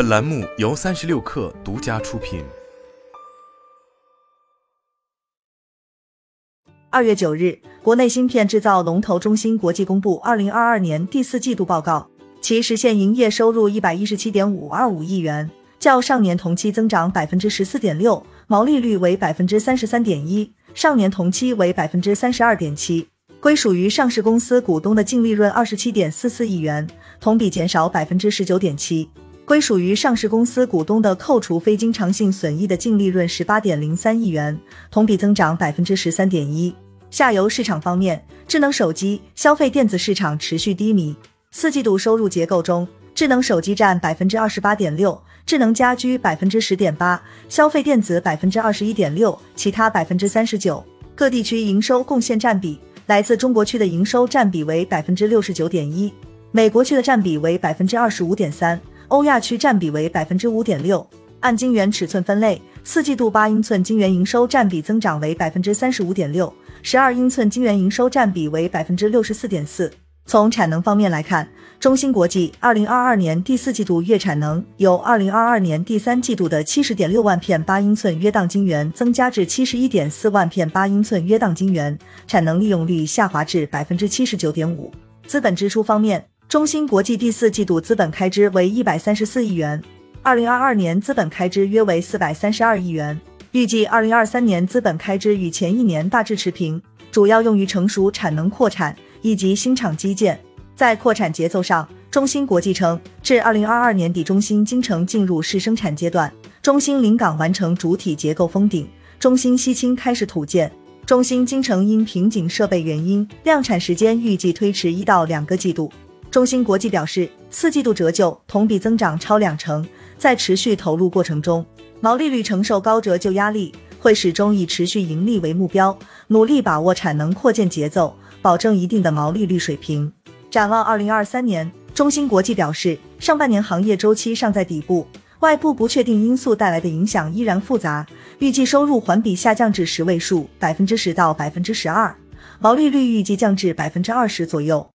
本栏目由三十六氪独家出品。二月九日，国内芯片制造龙头中芯国际公布二零二二年第四季度报告，其实现营业收入一百一十七点五二五亿元，较上年同期增长百分之十四点六，毛利率为百分之三十三点一，上年同期为百分之三十二点七。归属于上市公司股东的净利润二十七点四四亿元，同比减少百分之十九点七。归属于上市公司股东的扣除非经常性损益的净利润十八点零三亿元，同比增长百分之十三点一。下游市场方面，智能手机、消费电子市场持续低迷。四季度收入结构中，智能手机占百分之二十八点六，智能家居百分之十点八，消费电子百分之二十一点六，其他百分之三十九。各地区营收贡献占比，来自中国区的营收占比为百分之六十九点一，美国区的占比为百分之二十五点三。欧亚区占比为百分之五点六。按晶圆尺寸分类，四季度八英寸晶圆营收占比增长为百分之三十五点六，十二英寸晶圆营收占比为百分之六十四点四。从产能方面来看，中芯国际二零二二年第四季度月产能由二零二二年第三季度的七十点六万片八英寸约当晶圆增加至七十一点四万片八英寸约当晶圆，产能利用率下滑至百分之七十九点五。资本支出方面。中芯国际第四季度资本开支为一百三十四亿元，二零二二年资本开支约为四百三十二亿元，预计二零二三年资本开支与前一年大致持平，主要用于成熟产能扩产以及新厂基建。在扩产节奏上，中芯国际称，至二零二二年底，中芯京城进入试生产阶段，中芯临港完成主体结构封顶，中芯西青开始土建，中芯京城因瓶颈设备原因，量产时间预计推迟一到两个季度。中芯国际表示，四季度折旧同比增长超两成，在持续投入过程中，毛利率承受高折旧压力，会始终以持续盈利为目标，努力把握产能扩建节奏，保证一定的毛利率水平。展望二零二三年，中芯国际表示，上半年行业周期尚在底部，外部不确定因素带来的影响依然复杂，预计收入环比下降至十位数，百分之十到百分之十二，毛利率预计降至百分之二十左右。